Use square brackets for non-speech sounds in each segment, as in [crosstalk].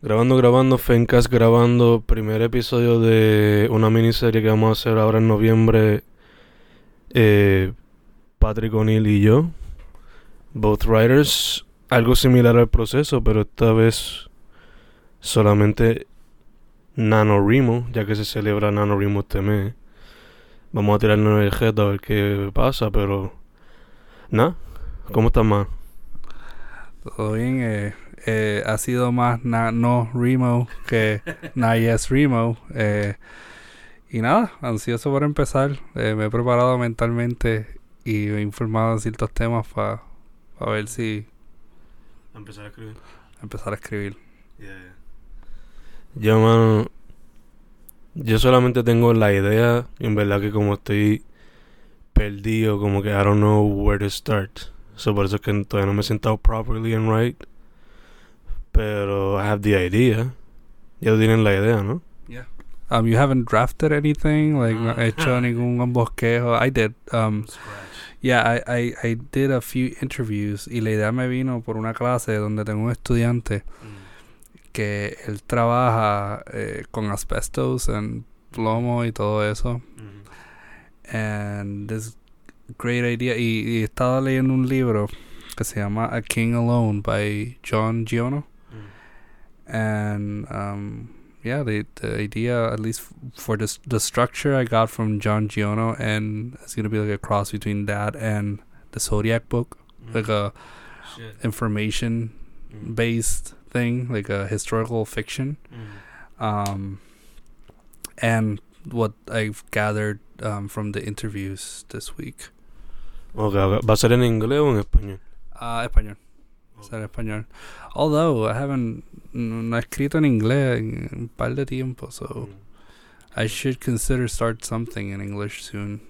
Grabando, grabando, Fencast grabando primer episodio de una miniserie que vamos a hacer ahora en noviembre. Eh, Patrick O'Neill y yo, both writers, algo similar al proceso, pero esta vez solamente NaNoWriMo, ya que se celebra NaNoWriMo este mes. Vamos a tirarnos el jet a ver qué pasa, pero... Nada, ¿cómo estás, más? Todo bien, eh, eh, ha sido más na, no Remo que na yes Remo. Eh, y nada, ansioso por empezar. Eh, me he preparado mentalmente y me he informado en ciertos temas para ver si Empezar a escribir. empezar a escribir. Yo, mano, yo solamente tengo la idea, y en verdad que como estoy perdido, como que I don't know where to start. So por eso es que todavía no me he sentado properly and right. Pero I have the idea. Ya tienen la idea, ¿no? Um, you haven't drafted anything, like no Ah. he hecho [laughs] ningún bosquejo. I did. Um, yeah, I, I, I did a few interviews y la idea me vino por una clase donde tengo un estudiante que él trabaja eh, con asbestos en plomo y todo eso. And this great idea. Y, y estaba leyendo un libro que se llama A King Alone by John Giono. And um, yeah, the the idea, at least for this the structure, I got from John Giono, and it's gonna be like a cross between that and the Zodiac book, like a information based thing, like a historical fiction. Um, and what I've gathered um, from the interviews this week. Ok, ok. ¿Va a ser en inglés o en español? Ah, español. Ser español. Although I haven't no he escrito en inglés en un par de tiempo, so I should consider start something in English soon.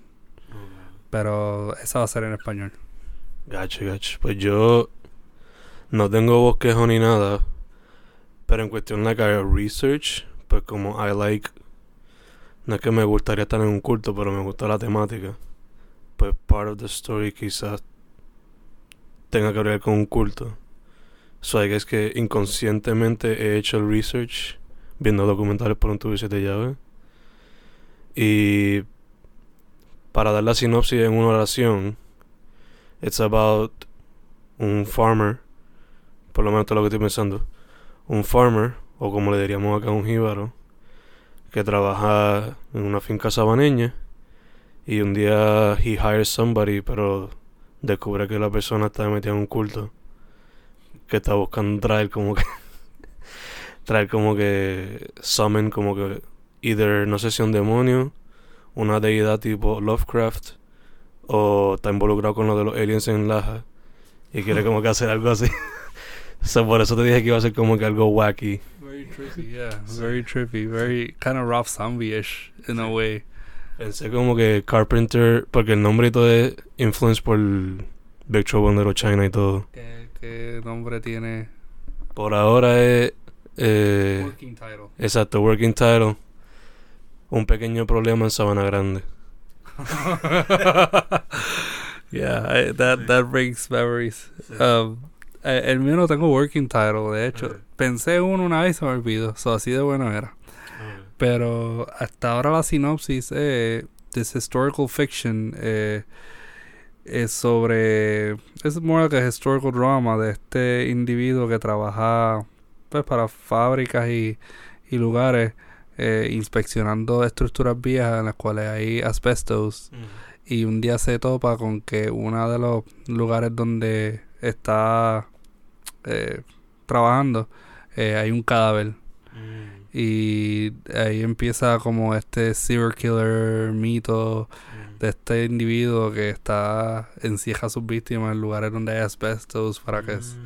Pero esa va a ser en español. Gacho, gacho. Pues yo no tengo bosquejo ni nada. Pero en cuestión like I research, pues como I like no es que me gustaría estar en un culto, pero me gusta la temática. Pues part of the story quizás tenga que ver con un culto. So I guess que inconscientemente he hecho el research viendo documentales por un tubo de llave. Y para dar la sinopsis en una oración, It's about un farmer, por lo menos es lo que estoy pensando. Un farmer, o como le diríamos acá, un jíbaro, que trabaja en una finca sabaneña y un día he hires somebody, pero descubre que la persona está metida en un culto que está buscando traer como que traer como que summon como que either no sé si un demonio, una deidad tipo Lovecraft o está involucrado con lo de los aliens en Laja y quiere como que hacer algo así. [laughs] so, por eso te dije que iba a ser como que algo wacky. Very trippy, yeah. Very trippy. Very kind of rough zombie-ish in a way. Pensé como que Carpenter, porque el nombre y todo es influenced por Big Trouble in Little China y todo. ¿Qué, qué nombre tiene? Por ahora es eh, Working title. exacto, working title. Un pequeño problema en Sabana Grande. [laughs] yeah, I, that that brings memories. Um, eh, el mío no tengo working title, de hecho. Pensé uno una vez y se me olvidó. So, así de bueno era. Pero hasta ahora la sinopsis eh, this historical fiction eh, es sobre es more like a historical drama de este individuo que trabaja pues para fábricas y, y lugares eh, inspeccionando estructuras viejas en las cuales hay asbestos. Y un día se topa con que uno de los lugares donde está eh, trabajando eh, hay un cadáver y ahí empieza como este serial killer mito de este individuo que está encierra a sus víctimas en lugares donde hay asbestos para que s-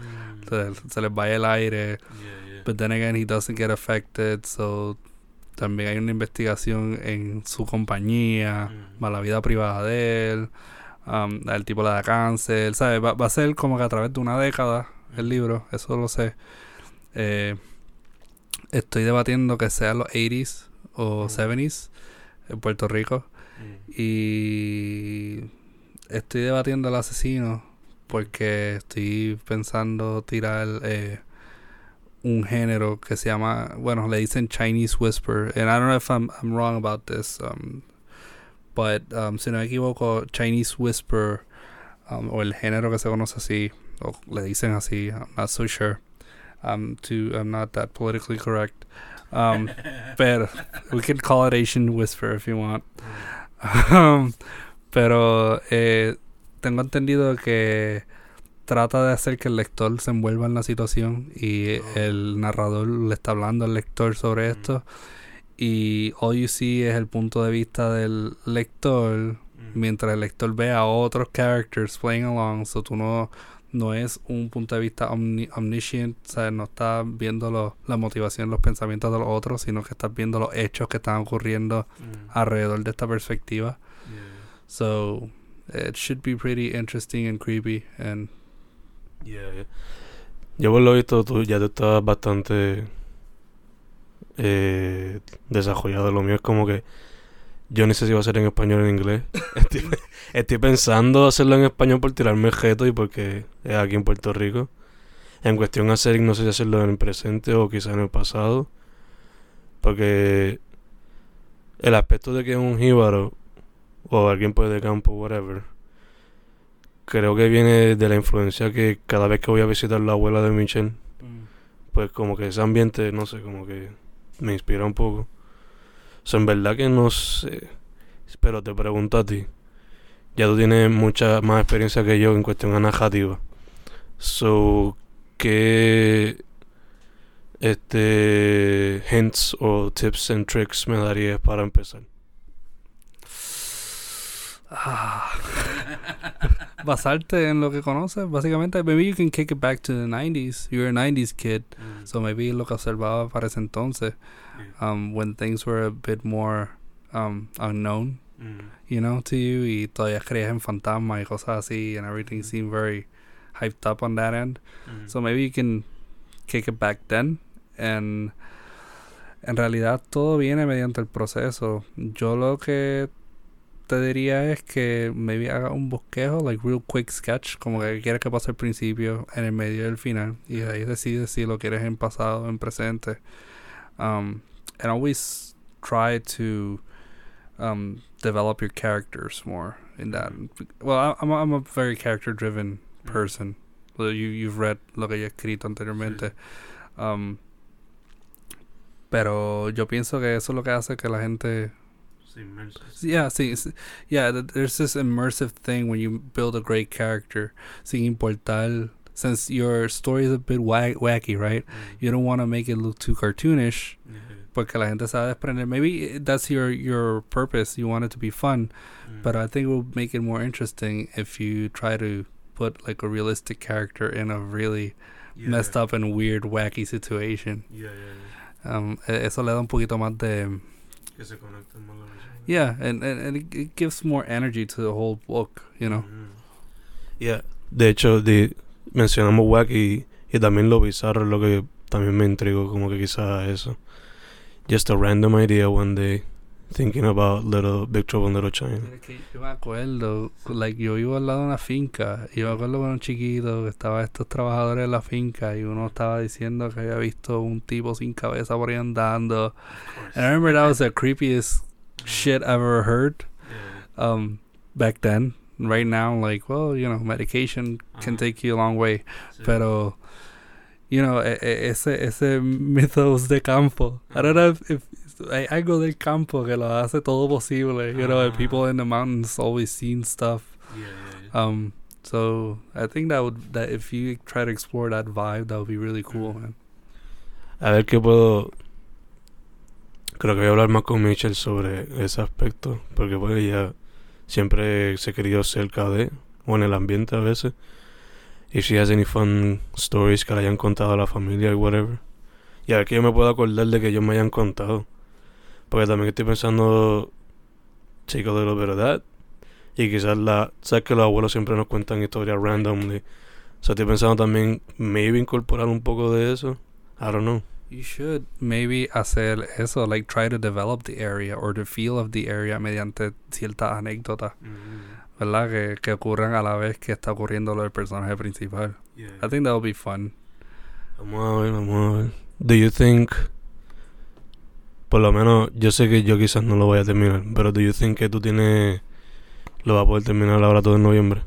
se, se les vaya el aire. But then again he doesn't get affected so también hay una investigación en su compañía más la vida privada de él um, el tipo le da cáncer ¿sabes? Va, va a ser como que a través de una década el libro eso lo sé. Eh, estoy debatiendo que sea los 80s o Ujú. 70s en Puerto Rico y estoy debatiendo el asesino porque estoy pensando tirar eh, un género que se llama, bueno, le dicen Chinese Whisper. And I don't know if I'm, I'm wrong about this, um, but um, si no me equivoco, Chinese Whisper, um, o el género que se conoce así, o le dicen así, I'm not so sure. I'm too, I'm not that politically correct. Um, [laughs] pero we could call it Asian Whisper if you want. Um, pero eh, tengo entendido que trata de hacer que el lector se envuelva en la situación y Oh. el narrador le está hablando al lector sobre Mm. esto y all you see es el punto de vista del lector Mm. mientras el lector ve a otros characters playing along so tú no no es un punto de vista omni omniscient o sea no estás viendo lo- la motivación los pensamientos de los otros sino que estás viendo los hechos que están ocurriendo Mm. alrededor de esta perspectiva Yeah. so it should be pretty interesting and creepy and Yeah, yeah. Yo por lo visto tú ya tú estás bastante eh, desarrollado. Lo mío es como que yo ni sé si va a ser en español o en inglés. [laughs] Estoy, estoy pensando hacerlo en español por tirarme el jeto y porque es aquí en Puerto Rico. En cuestión a hacer, no sé si hacerlo en el presente o quizá en el pasado. Porque el aspecto de que es un jíbaro o alguien pues de campo, whatever, creo que viene de la influencia que cada vez que voy a visitar la abuela de Michelle, pues como que ese ambiente, no sé, como que me inspira un poco. O sea, en verdad que no sé, pero te pregunto a ti, ya tú tienes mucha más experiencia que yo en cuestión a narrativa. So, ¿qué este hints o tips and tricks me darías para empezar? Ah. [laughs] basarte en lo que conoces básicamente maybe you can kick it back to the 90s you're a 90s kid so maybe lo que observaba para ese entonces um, when things were a bit more um, unknown Mm. you know to you y todavía creías en fantasmas y cosas así and everything Mm. seemed very hyped up on that end Mm. So maybe you can kick it back then. And en realidad todo viene mediante el proceso. Yo lo que te diría es que maybe haga un bosquejo, like real quick sketch, como que quieres que pase al principio, en el medio y el final. Y de ahí decides si lo quieres en pasado en presente. Um, and always try to um, develop your characters more in that. Well, I'm a, I'm a very character driven person. Well, you, you've read lo que yo he escrito anteriormente. Um, pero yo pienso que eso es lo que hace que la gente... Yeah, sí. yeah, th- there's this immersive thing when you build a great character, sin importar... Since your story is a bit wa- wacky, right? You don't want to make it look too cartoonish porque la gente se va a desprender. Maybe that's your, your purpose. You want it to be fun. But I think it will make it more interesting if you try to put like a realistic character in a really messed up and weird, wacky situation. Yeah, yeah, yeah. Um, eso le da un poquito más de Que se conecten más la visión. yeah, and and, and it, it gives more energy to the whole book. You know. Yeah. De hecho, di- mencionamos wacky y también lo bizarro lo que también me intrigó, como que quizás eso. Just a random idea one day, thinking about little Big Trouble in Little China. Yo me acuerdo, like yo vivo al lado de una finca y yo me acuerdo cuando chiquito que estaban estos trabajadores de la finca y uno estaba diciendo que había visto un tipo sin cabeza por ahí andando. And I remember that was the creepiest shit I've ever heard. um back then right now like well you know medication can Ajá. take you a long way pero you know e- e- ese ese [laughs] mythos de campo I don't know if, if hay algo del campo que lo hace todo posible you know and Ah. people in the mountains always seen stuff um so I think that would that if you try to explore that vibe that would be really cool Mhm. man A ver qué puedo. Creo que voy a hablar más con Michelle sobre ese aspecto. Porque pues ella siempre se querido cerca de. O en el ambiente a veces. If she has any fun stories que le hayan contado a la familia y whatever. Y a ver que yo me puedo acordar de que ellos me hayan contado. Porque también estoy pensando. Take a little bit of that. Y quizás la. Sabes que los abuelos siempre nos cuentan historias randomly. O sea, estoy pensando también. Maybe incorporar un poco de eso. I don't know. You should maybe hacer eso, like try to develop the area or the feel of the area mediante ciertas anécdotas, ¿verdad? Que, que ocurran a la vez que está ocurriendo lo del personaje principal. I think that would be fun. Vamos a ver, vamos a ver. Do you think por lo menos yo sé que yo quizás no lo voy a terminar, pero do you think que tú tienes lo vas a poder terminar ahora todo en noviembre?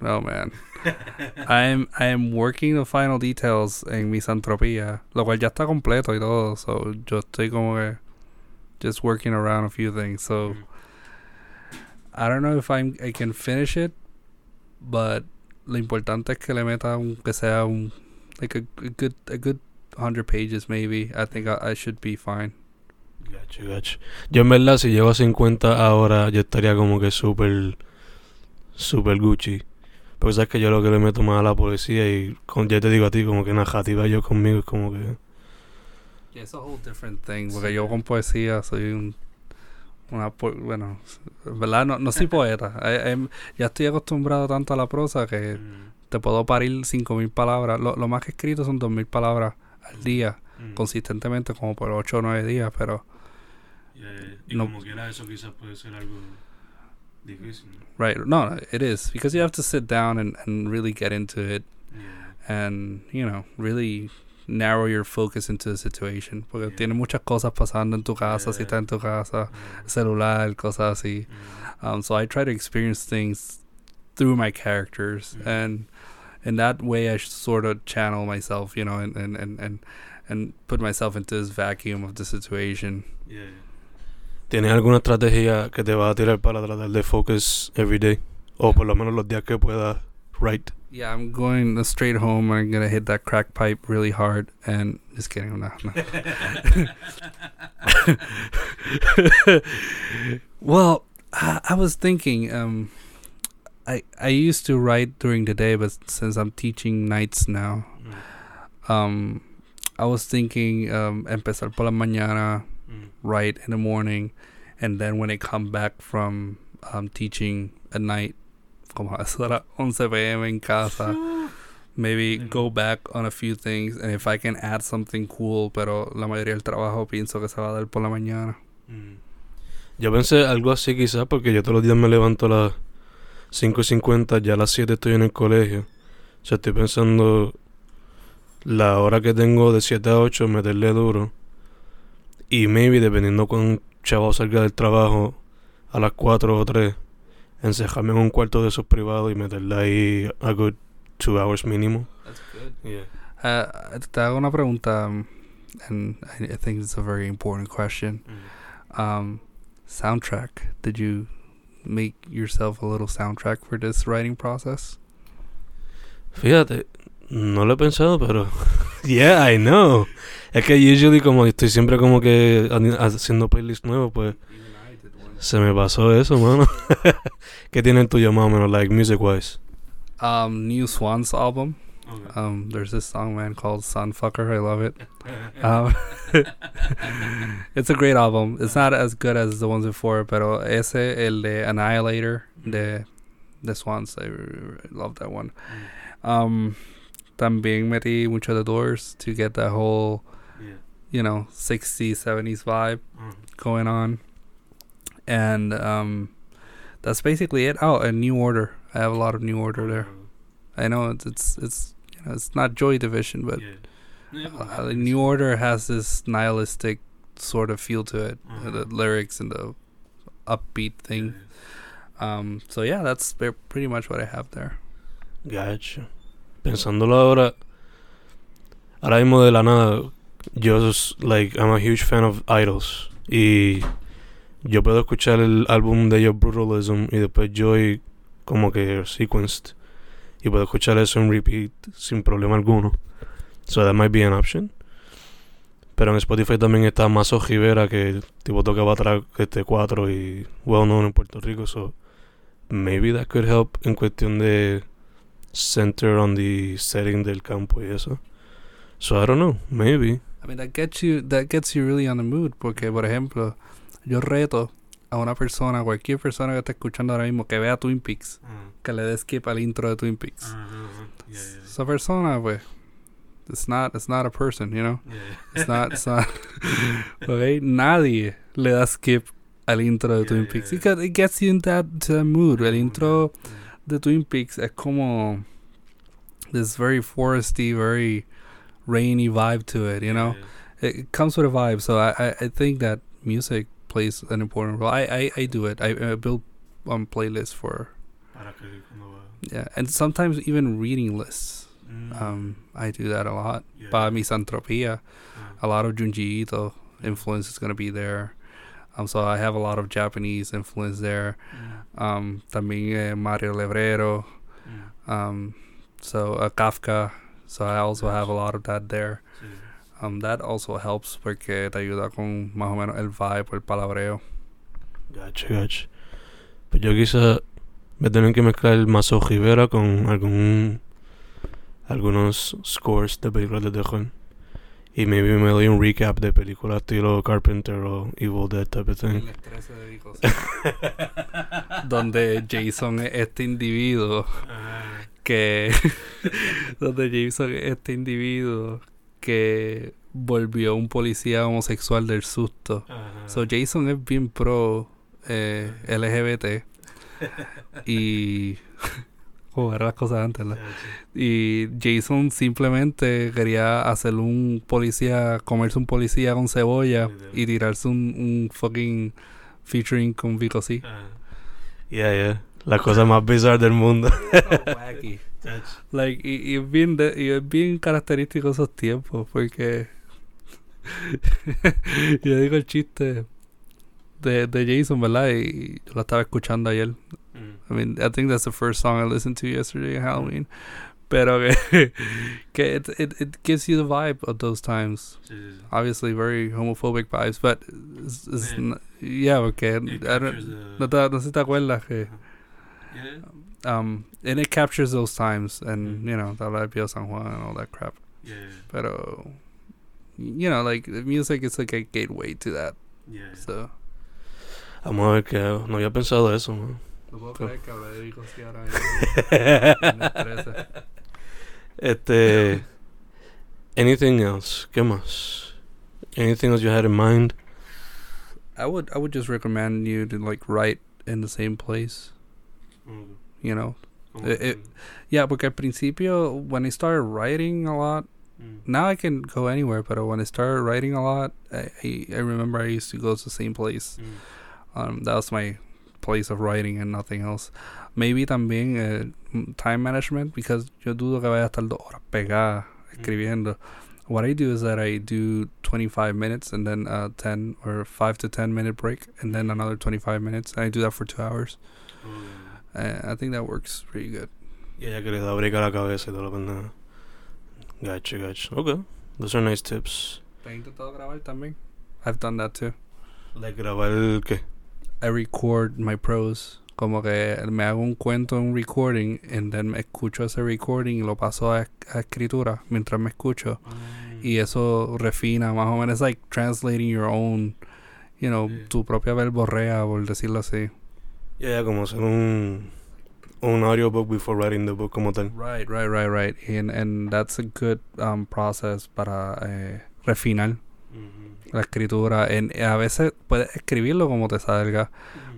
Oh man. I am I am working the final details en misantropía, lo cual ya está completo y todo, so yo estoy como que just working around a few things. So Mm. I don't know if I'm I can finish it, but lo importante es que le meta un que sea un like a, a good a good 100 pages maybe. I think I, I should be fine. Gacho, gacho. Yo en verdad si llego a 50 ahora yo estaría como que súper súper Gucci. Porque sabes que yo lo que le meto más a la poesía y con, ya te digo a ti como que narrativa yo conmigo es como que Yeah, it's a whole different thing. Porque yo con poesía soy un. Una, bueno, en verdad no, no soy poeta. I- [laughs] I'm- ya estoy acostumbrado tanto a la prosa que te puedo parir 5.000 palabras. Lo, lo más que he escrito son 2.000 palabras al día, Mm. consistentemente, como por 8 o 9 días. Pero, Y No. como quiera eso quizás puede ser algo difícil. right, no, it is. Because you have to sit down and, and really get into it and, you know, really narrow your focus into the situation. Porque Yeah. tiene muchas cosas pasando en tu casa, si Yeah. estás en tu casa, celular, cosas así. Um, so I try to experience things through my characters, Mhm. and in that way, I sort of channel myself, you know, and and and and, and put myself into this vacuum of the situation. Yeah. ¿Tienes alguna estrategia que te va a tirar para tratar de focus every day? O por lo menos los días que puedas write. Yeah, I'm going straight home. and I'm gonna hit that crack pipe really hard, and just kidding, no. [laughs] [laughs] well, I, I was thinking, um, I I used to write during the day, but since I'm teaching nights now, um, I was thinking um, empezar por la mañana, write in the morning, and then when I come back from um, teaching at night, como [laughs] a las 11 p.m. en casa, [gasps] maybe Mhm. go back on a few things, and if I can add something cool, pero la mayoría del trabajo pienso que se va a dar por la mañana. Mm. Yo pensé algo así quizás porque yo todos los días me levanto a las 5 y 50, ya a las 7 estoy en el colegio. O sea, estoy pensando la hora que tengo de 7 a 8 meterle duro. Y maybe dependiendo cuán chavo salga del trabajo a las 4 o 3, encerrarme en un cuarto de esos privados y meterle ahí a good 2 hours mínimo. That's good. Yeah. Uh, te hago una pregunta, and I, I think it's a very important question. Um, soundtrack. Did you make yourself a little soundtrack for this writing process? Fíjate, no lo he pensado, pero. [laughs] yeah, I know. Es que usually, como estoy siempre como que haciendo playlists nuevos, pues se me pasó eso, mano. [laughs] ¿Qué tiene el tuyo más o menos, like music wise? Um, New Swans album. Um, there's this song, man, called Sunfucker. I love it. [laughs] Um, [laughs] it's a great album. It's not as good as the ones before, pero ese, el de Annihilator, de, de Swans, I love that one. Um, también metí mucho the Doors to get that whole, you know, 60s, 70s vibe going on. And um, that's basically it. Oh, and New Order. I have a lot of New Order there. I know it's it's, it's it's not Joy Division, but uh, the New Order has this nihilistic sort of feel to it. uh, The lyrics and the upbeat thing. Um, so yeah, that's pretty much what I have there. Gacho. Pensándolo ahora, ahora mismo de la nada, yo, s- like, I'm a huge fan of Idols. Y yo puedo escuchar el álbum de ellos, Brutalism, y después Joy, como que sequenced. Y puedo escuchar eso en repeat sin problema alguno. So that might be an option. Pero en Spotify también está Mazo Rivera, que tipo tocaba atrás este 4 y well known en Puerto Rico. So maybe that could help en cuestión de center on the setting del campo y eso. So I don't know, maybe. I mean that gets you that gets you really on the mood porque por ejemplo yo reto a una persona cualquier persona que esté escuchando ahora mismo que vea Twin Peaks que le dé skip al intro de Twin Peaks. Esa persona pues it's not it's not a person, you know. It's not it's not [laughs] [laughs] okay. Nadie le da skip al intro de Yeah, Twin yeah, Peaks yeah. because it gets you in that, that mood. El intro de Twin Peaks es como this very foresty, very rainy vibe to it. You know, it, it comes with a vibe. So I, I, I think that music plays an important role. I I, I do it. I, I build um playlists for yeah, and sometimes even reading lists. Mm. Um, I do that a lot. Yeah. Para misantropía, Ah. a lot of Junji Ito influence is gonna be there. Um, so I have a lot of Japanese influence there. Mm. Um, también eh, Mario Lebrero. Mm. Um, so uh, Kafka. So I also have a lot of that there. Um, that also helps porque te ayuda con más o menos el vibe o el palabreo. Gotcha, gotcha. Pues yo quizá me tienen que mezclar Mazo Rivera con algún algunos scores de películas de terror. Y maybe me doy un recap de películas estilo Carpenter o Evil Dead type of thing. [laughs] Donde Jason es este individuo que [laughs] donde Jason es este individuo que volvió un policía homosexual del susto. So Jason es bien pro eh, LGBT [laughs] y [laughs] como eran las cosas antes, ¿verdad? Y Jason simplemente quería hacer un policía, comerse un policía con cebolla y tirarse un, un fucking featuring con Vico C. Yeah, yeah. La cosa más bizarra del mundo. [laughs] wacky. Like, y, y es bien de- y es bien característico esos tiempos, porque [laughs] yo digo el chiste de, de Jason, ¿verdad? Y yo lo estaba escuchando ayer. I mean, I think that's the first song I listened to yesterday, Halloween. Pero que, [laughs] que it, it, it gives you the vibe of those times. Obviously, very homophobic vibes, but it's, it's Man. n- yeah, okay. I don't, no, te, no si te acuerdas que um, and it captures those times and Mm. you know the la Pio San Juan and all that crap. Yeah. Pero you know, like the music is like a gateway to that. So Vamos a ver que no había pensado eso, man. no puedo creer que hablé de Vico ahora [laughs] este. Anything else? ¿Qué más? Anything else you had in mind? I would I would just recommend you to like write in the same place. You know, Eh, eh, yeah. Porque al principio when I started writing a lot, now I can go anywhere. But when I started writing a lot, I I, I remember I used to go to the same place. Um, that was my place of writing and nothing else. Maybe también m- time management because yo dudo que vaya a estar dos horas pegada escribiendo. What I do is that I do 25 minutes and then a 10 or 5 to 10 minute break and then another 25 minutes. And I do that for two hours. Uh, I think that works pretty good. Y ella que le da brica la cabeza y todo lo que nada. Gotcha, gotcha. Okay. Those are nice tips. ¿Te has intentado grabar también? I've done that too. Like grabar qué? I record my prose. Como que me hago un cuento, un recording, and then me escucho ese recording y lo paso a, a escritura mientras me escucho. Y eso refina más o menos. It's like translating your own, you know, Yeah. tu propia verborrea, por decirlo así. Yeah, yeah, como un un audiobook before writing the book como tal. Right, right, right, right. And, and that's a good um, process para eh, refinar la escritura. En, a veces puedes escribirlo como te salga,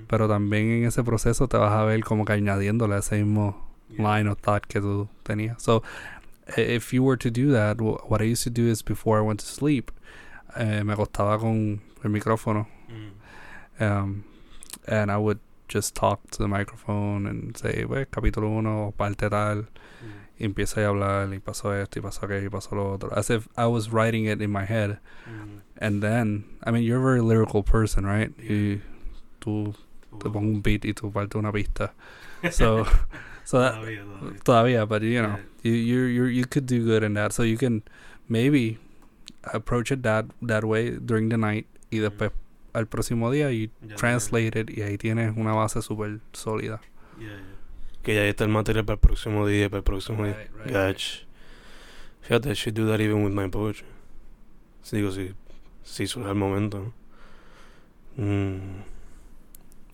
pero también en ese proceso te vas a ver como que añadiéndole a ese mismo line of thought que tú tenías. So, i- if you were to do that, wh- what I used to do is before I went to sleep, eh, me acostaba con el micrófono, um, and I would just talk to the microphone and say, pues, capítulo 1, parte tal, mm. y empieza a hablar, y pasó esto, y pasó aquello, y pasó lo otro, as if I was writing it in my head. Mm. And then, I mean, you're a very lyrical person, right? Y tú te pongo un beat y tú parte una pista. [laughs] So, so that, todavía, but you know, you you you you could do good in that. So you can maybe approach it that that way during the night y después mm. Al próximo día you translate it y ahí tienes una base súper sólida. Que ya está el material para el próximo día, para el próximo día. Gotcha. Fíjate, I should do that even with my poetry. Sí, digo, si, si surge el momento. Mm.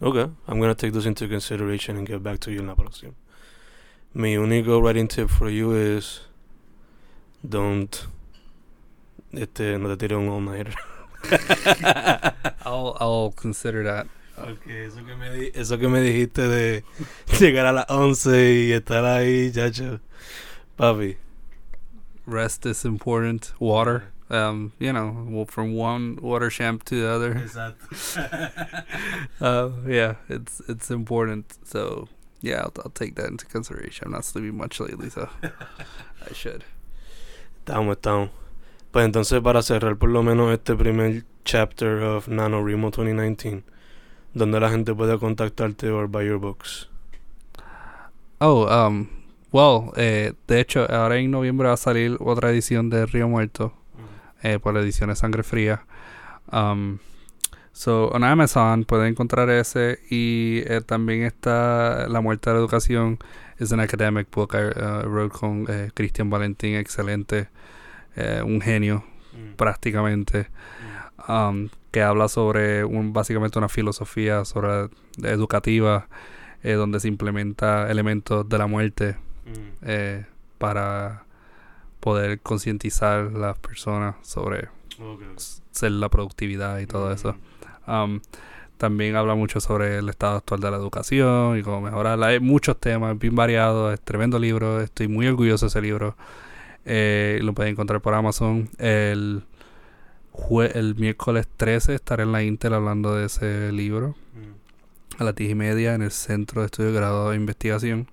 Okay, I'm gonna take this into consideration and get back to you en la próxima. Mi único writing tip for you is don't este no te tires un all-nighter. [laughs] [laughs] I'll I'll consider that. Okay, eso que me eso que me dijiste de [laughs] llegar a las 11 y estar ahí, chacho. Papi, rest is important. Water. Um, you know, from one water champ to the other. Exacto. [laughs] uh, yeah, it's it's important. So yeah, I'll, I'll take that into consideration. I'm not sleeping much lately, so I should. Estamos, estamos. Pues entonces para cerrar por lo menos este primer chapter of NaNoWriMo 2019, donde la gente puede contactarte or buy your books. Oh, um, well, eh, de hecho, ahora en noviembre va a salir otra edición de Río Muerto eh, por la edición de Sangre Fría. Um, so, en Amazon pueden encontrar ese y eh, también está La Muerte de la Educación. Es un academic book I uh, wrote con eh, Cristian Valentín, excelente, eh, un genio Mm. prácticamente, um, que habla sobre un, básicamente una filosofía sobre educativa eh, donde se implementa elementos de la muerte Mm. eh, para poder concientizar a las personas sobre Okay. ser la productividad y todo eso. Um, también habla mucho sobre el estado actual de la educación y cómo mejorarla. Hay muchos temas, bien variados, es tremendo libro, estoy muy orgulloso de ese libro. Eh, lo pueden encontrar por Amazon. El, jue- el miércoles 13 estaré en la Intel hablando de ese libro Mm. a las 10 y media en el Centro de Estudio de Grado de Investigación.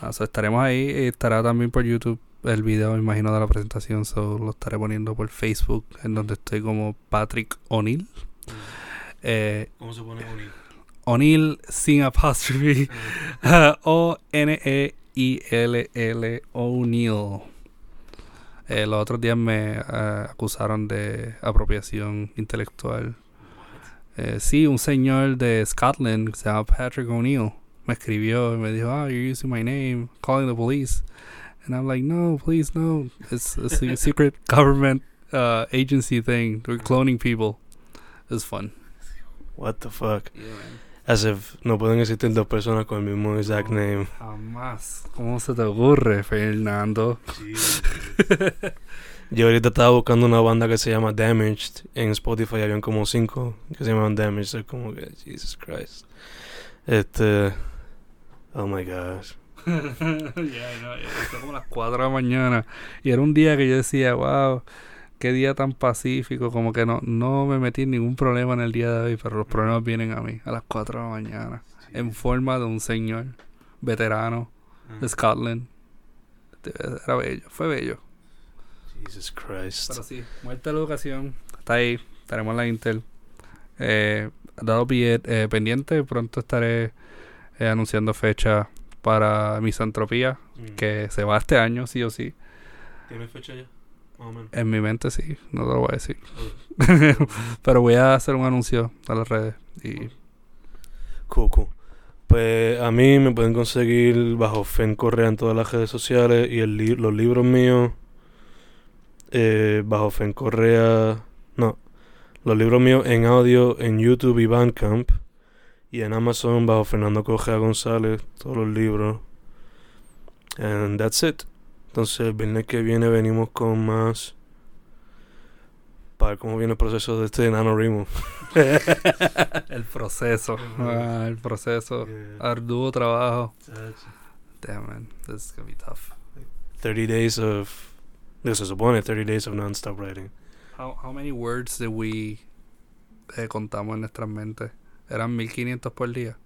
Ah, so estaremos ahí y estará también por YouTube el video, me imagino, de la presentación. So lo estaré poniendo por Facebook, en donde estoy como Patrick O'Neill. Eh, ¿Cómo se pone bonito? O'Neill sin apostrophe. [laughs] [laughs] O-N-E-I-L-L O'Neill. Eh, los otros días me eh, acusaron de apropiación intelectual. Eh, sí, un señor de Scotland que se llama Patrick O'Neill me escribió y me dijo, oh, you're using my name, calling the police. And I'm like, no, please, no. It's, a [laughs] secret government uh, agency thing. We're cloning people. It's fun. What the fuck? As if no pueden existir dos personas con el mismo exact name. Jamás. ¿Cómo se te ocurre, Fernando? [laughs] Yo ahorita estaba buscando una banda que se llama Damaged. En Spotify habían como cinco que se llaman Damaged. Es como que, Jesus Christ. Este. Oh my gosh. [laughs] ya, no, fue como las 4 de la mañana. Y era un día que yo decía, wow, qué día tan pacífico. Como que no, no me metí en ningún problema en el día de hoy, pero los problemas vienen a mí a las 4 de la mañana. En forma de un señor veterano de Scotland. Era bello, fue bello. Jesus Christ. Pero sí, muerte de la educación. Está ahí, estaremos en la Intel. Eh, dado eh, pendiente, pronto estaré eh, anunciando fecha para misantropía, Mm. que se va este año, sí o sí. ¿Tiene fecha ya? Más o menos. En mi mente sí, no te lo voy a decir. [laughs] Pero voy a hacer un anuncio a las redes. Y Cool, cool. Pues a mí me pueden conseguir bajo Fen Correa en todas las redes sociales y el li- los libros míos eh, bajo Fen Correa. No, los libros míos en audio en YouTube y Bandcamp y en Amazon bajo Fernando Correa González, todos los libros. And that's it. Entonces el viernes que viene venimos con más para ver cómo viene el proceso de este NaNoWriMo. [laughs] el proceso. Ah, el proceso. Arduo trabajo. Damn, man. This is gonna be tough. 30 days of. This se supone 30 days of non-stop writing. How, how many words did we eh, contamos en nuestras mentes? Eran 1500 por día.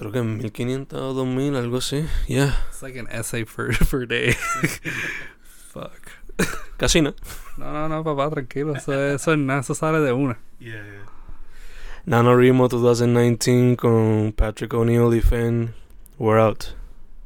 Creo que 1500 o 2000, algo así. Yeah. It's like an essay per, per [laughs] day. [laughs] Fuck. Casi no. No, no, no, papá, tranquilo. Eso, es- eso es nada, eso sale de una. Yeah, yeah. NaNoWriMo 2019 con Patrick O'Neill y Fenn. We're out.